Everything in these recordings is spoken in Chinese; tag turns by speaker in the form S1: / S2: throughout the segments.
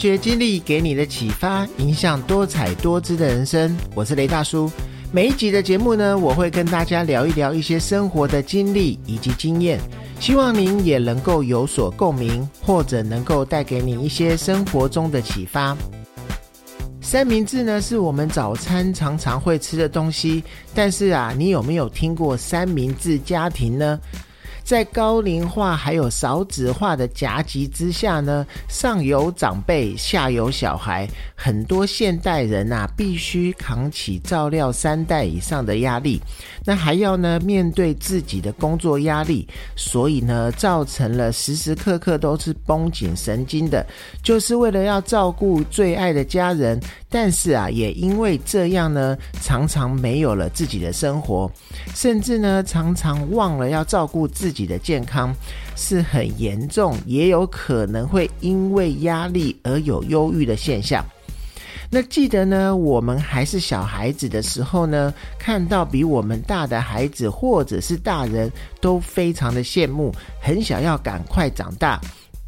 S1: 学经历给你的启发，影响多彩多姿的人生。我是雷大叔。每一集的节目呢，我会跟大家聊一聊一些生活的经历以及经验，希望您也能够有所共鸣，或者能够带给你一些生活中的启发。三明治呢，是我们早餐常常会吃的东西，但是啊，你有没有听过三明治家庭呢？在高龄化还有少子化的夹击之下呢，上有长辈，下有小孩，很多现代人啊，必须扛起照料三代以上的压力，那还要呢面对自己的工作压力，所以呢，造成了时时刻刻都是绷紧神经的，就是为了要照顾最爱的家人。但是啊，也因为这样呢，常常没有了自己的生活，甚至呢，常常忘了要照顾自己的健康，是很严重，也有可能会因为压力而有忧郁的现象。那记得呢，我们还是小孩子的时候呢，看到比我们大的孩子或者是大人都非常的羡慕，很想要赶快长大。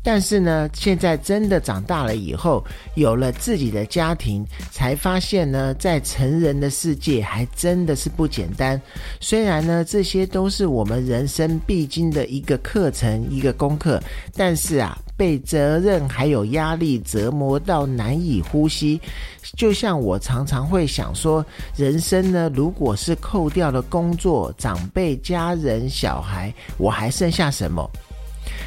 S1: 但是呢，现在真的长大了以后，有了自己的家庭，才发现呢，在成人的世界还真的是不简单。虽然呢，这些都是我们人生必经的一个课程、一个功课，但是啊，被责任还有压力折磨到难以呼吸。就像我常常会想说，人生呢，如果是扣掉了工作、长辈、家人、小孩，我还剩下什么？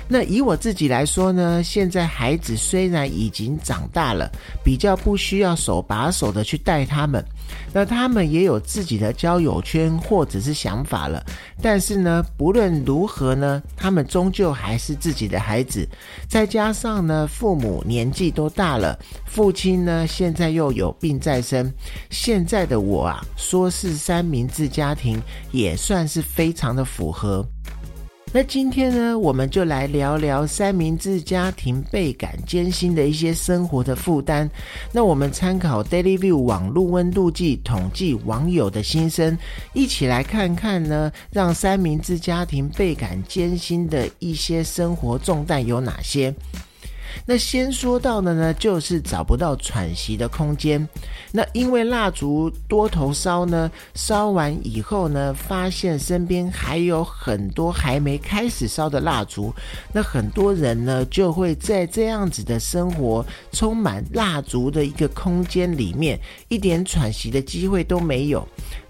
S1: 那以我自己来说呢，现在孩子虽然已经长大了，比较不需要手把手的去带他们，那他们也有自己的交友圈或者是想法了。但是呢，不论如何呢，他们终究还是自己的孩子。再加上呢，父母年纪都大了，父亲呢现在又有病在身，现在的我啊，说是三明治家庭，也算是非常的符合。那今天呢，我们就来聊聊三明治家庭倍感艰辛的一些生活的负担。那我们参考 Daily View 网络温度计统计网友的心声，一起来看看呢，让三明治家庭倍感艰辛的一些生活重担有哪些。那先说到的呢，就是找不到喘息的空间。那因为蜡烛多头烧呢，烧完以后呢，发现身边还有很多还没开始烧的蜡烛。那很多人呢，就会在这样子的生活充满蜡烛的一个空间里面，一点喘息的机会都没有。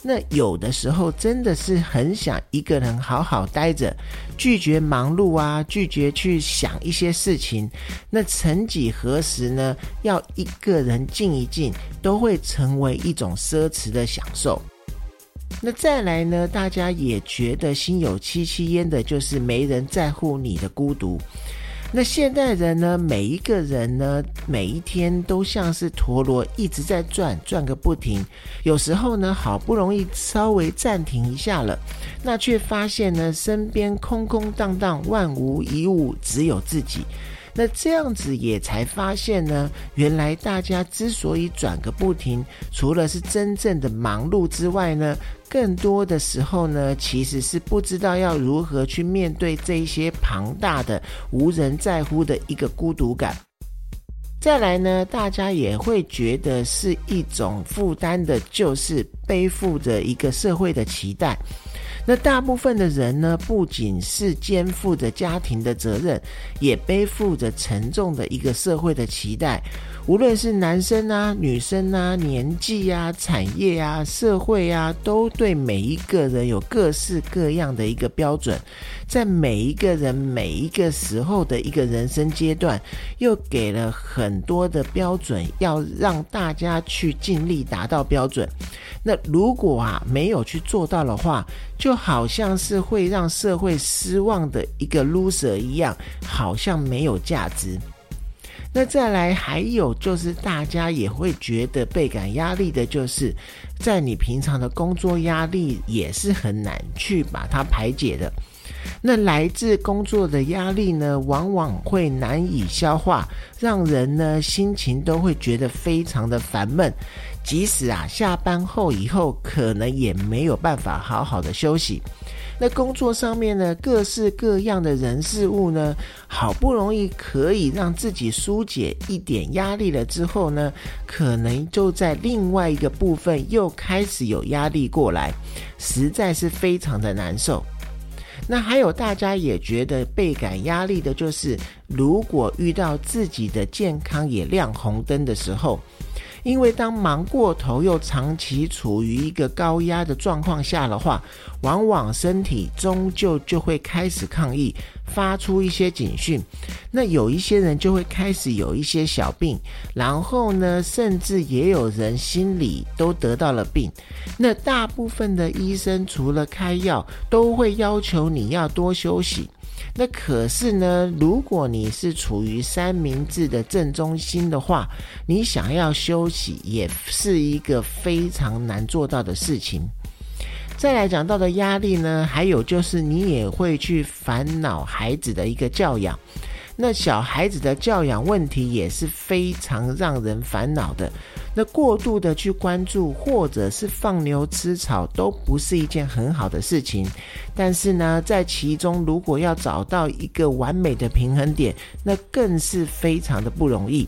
S1: 那有的时候真的是很想一个人好好待着，拒绝忙碌啊，拒绝去想一些事情。那曾几何时呢，要一个人静一静，都会成为一种奢侈的享受。那再来呢，大家也觉得心有戚戚焉的，就是没人在乎你的孤独。那现代人呢？每一个人呢，每一天都像是陀螺一直在转，转个不停。有时候呢，好不容易稍微暂停一下了，那却发现呢，身边空空荡荡，万无一物，只有自己。那这样子也才发现呢，原来大家之所以转个不停，除了是真正的忙碌之外呢，更多的时候呢，其实是不知道要如何去面对这一些庞大的、无人在乎的一个孤独感。再来呢，大家也会觉得是一种负担的，就是背负着一个社会的期待。那大部分的人呢，不仅是肩负着家庭的责任，也背负着沉重的一个社会的期待。无论是男生啊、女生啊、年纪啊、产业啊、社会啊，都对每一个人有各式各样的一个标准。在每一个人每一个时候的一个人生阶段，又给了很多的标准，要让大家去尽力达到标准。那如果啊没有去做到的话，就好像是会让社会失望的一个 loser 一样，好像没有价值。那再来还有就是，大家也会觉得倍感压力的，就是在你平常的工作压力也是很难去把它排解的。那来自工作的压力呢，往往会难以消化，让人呢心情都会觉得非常的烦闷。即使啊下班后以后，可能也没有办法好好的休息。那工作上面呢，各式各样的人事物呢，好不容易可以让自己疏解一点压力了之后呢，可能就在另外一个部分又开始有压力过来，实在是非常的难受。那还有大家也觉得倍感压力的，就是如果遇到自己的健康也亮红灯的时候。因为当忙过头又长期处于一个高压的状况下的话，往往身体终究就会开始抗议，发出一些警讯。那有一些人就会开始有一些小病，然后呢，甚至也有人心里都得到了病。那大部分的医生除了开药，都会要求你要多休息。那可是呢，如果你是处于三明治的正中心的话，你想要休息也是一个非常难做到的事情。再来讲到的压力呢，还有就是你也会去烦恼孩子的一个教养。那小孩子的教养问题也是非常让人烦恼的。那过度的去关注，或者是放牛吃草，都不是一件很好的事情。但是呢，在其中如果要找到一个完美的平衡点，那更是非常的不容易。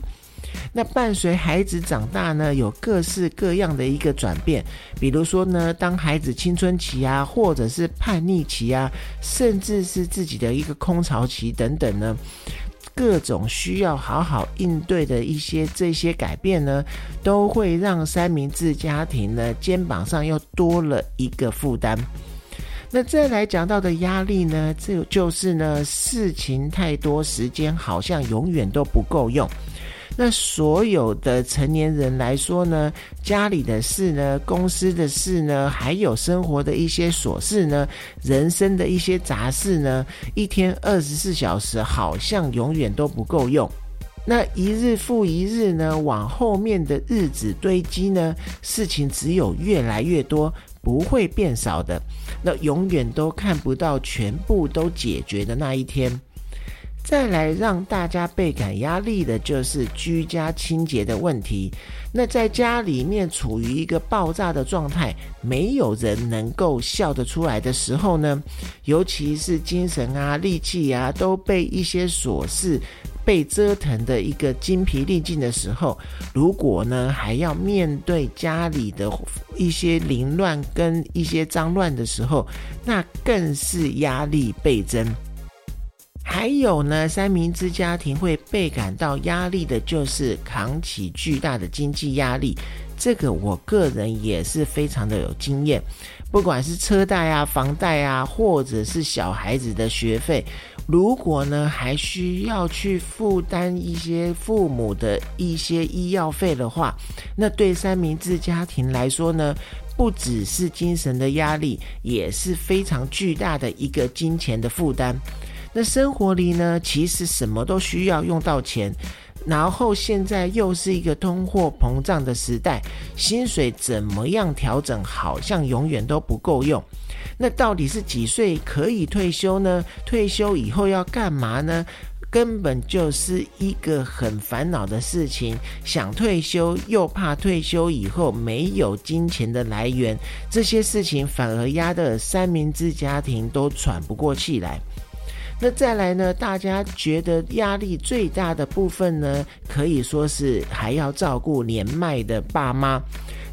S1: 那伴随孩子长大呢，有各式各样的一个转变，比如说呢，当孩子青春期啊，或者是叛逆期啊，甚至是自己的一个空巢期等等呢，各种需要好好应对的一些这些改变呢，都会让三明治家庭呢肩膀上又多了一个负担。那再来讲到的压力呢，这就是呢，事情太多，时间好像永远都不够用。那所有的成年人来说呢，家里的事呢，公司的事呢，还有生活的一些琐事呢，人生的一些杂事呢，一天二十四小时好像永远都不够用。那一日复一日呢，往后面的日子堆积呢，事情只有越来越多，不会变少的。那永远都看不到全部都解决的那一天。再来让大家倍感压力的就是居家清洁的问题。那在家里面处于一个爆炸的状态，没有人能够笑得出来的时候呢，尤其是精神啊、力气啊都被一些琐事被折腾的一个精疲力尽的时候，如果呢还要面对家里的一些凌乱跟一些脏乱的时候，那更是压力倍增。还有呢，三明治家庭会倍感到压力的，就是扛起巨大的经济压力。这个我个人也是非常的有经验，不管是车贷啊、房贷啊，或者是小孩子的学费，如果呢还需要去负担一些父母的一些医药费的话，那对三明治家庭来说呢，不只是精神的压力，也是非常巨大的一个金钱的负担。那生活里呢，其实什么都需要用到钱，然后现在又是一个通货膨胀的时代，薪水怎么样调整，好像永远都不够用。那到底是几岁可以退休呢？退休以后要干嘛呢？根本就是一个很烦恼的事情。想退休，又怕退休以后没有金钱的来源，这些事情反而压得三明治家庭都喘不过气来。那再来呢？大家觉得压力最大的部分呢，可以说是还要照顾年迈的爸妈。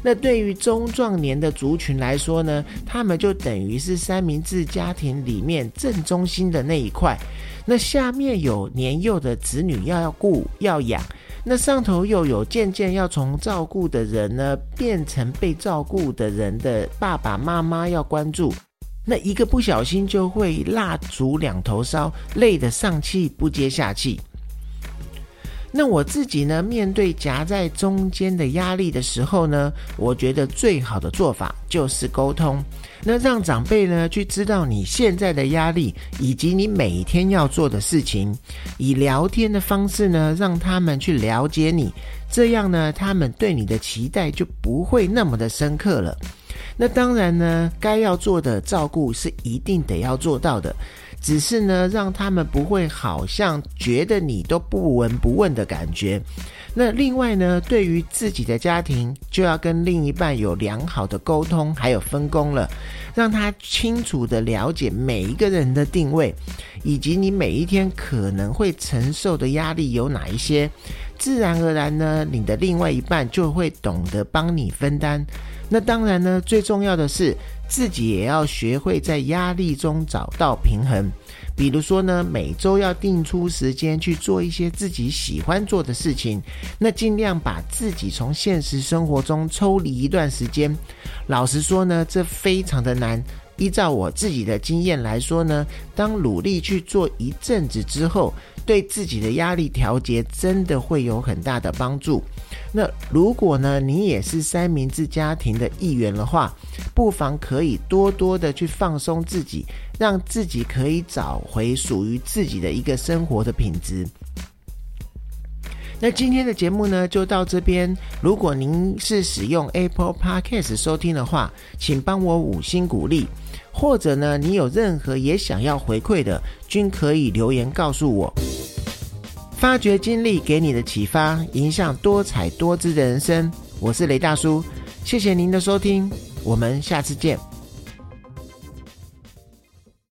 S1: 那对于中壮年的族群来说呢，他们就等于是三明治家庭里面正中心的那一块。那下面有年幼的子女要要顾要养，那上头又有渐渐要从照顾的人呢，变成被照顾的人的爸爸妈妈要关注。那一个不小心就会蜡烛两头烧，累得上气不接下气。那我自己呢，面对夹在中间的压力的时候呢，我觉得最好的做法就是沟通。那让长辈呢去知道你现在的压力，以及你每天要做的事情，以聊天的方式呢，让他们去了解你，这样呢，他们对你的期待就不会那么的深刻了。那当然呢，该要做的照顾是一定得要做到的。只是呢，让他们不会好像觉得你都不闻不问的感觉。那另外呢，对于自己的家庭，就要跟另一半有良好的沟通，还有分工了，让他清楚的了解每一个人的定位，以及你每一天可能会承受的压力有哪一些。自然而然呢，你的另外一半就会懂得帮你分担。那当然呢，最重要的是自己也要学会在压力中找到平衡。比如说呢，每周要定出时间去做一些自己喜欢做的事情，那尽量把自己从现实生活中抽离一段时间。老实说呢，这非常的难。依照我自己的经验来说呢，当努力去做一阵子之后，对自己的压力调节真的会有很大的帮助。那如果呢，你也是三明治家庭的一员的话，不妨可以多多的去放松自己，让自己可以找回属于自己的一个生活的品质。那今天的节目呢，就到这边。如果您是使用 Apple Podcast 收听的话，请帮我五星鼓励，或者呢，你有任何也想要回馈的，均可以留言告诉我。发掘经历给你的启发，影响多彩多姿的人生。我是雷大叔，谢谢您的收听，我们下次见。